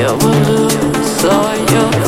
Я буду своя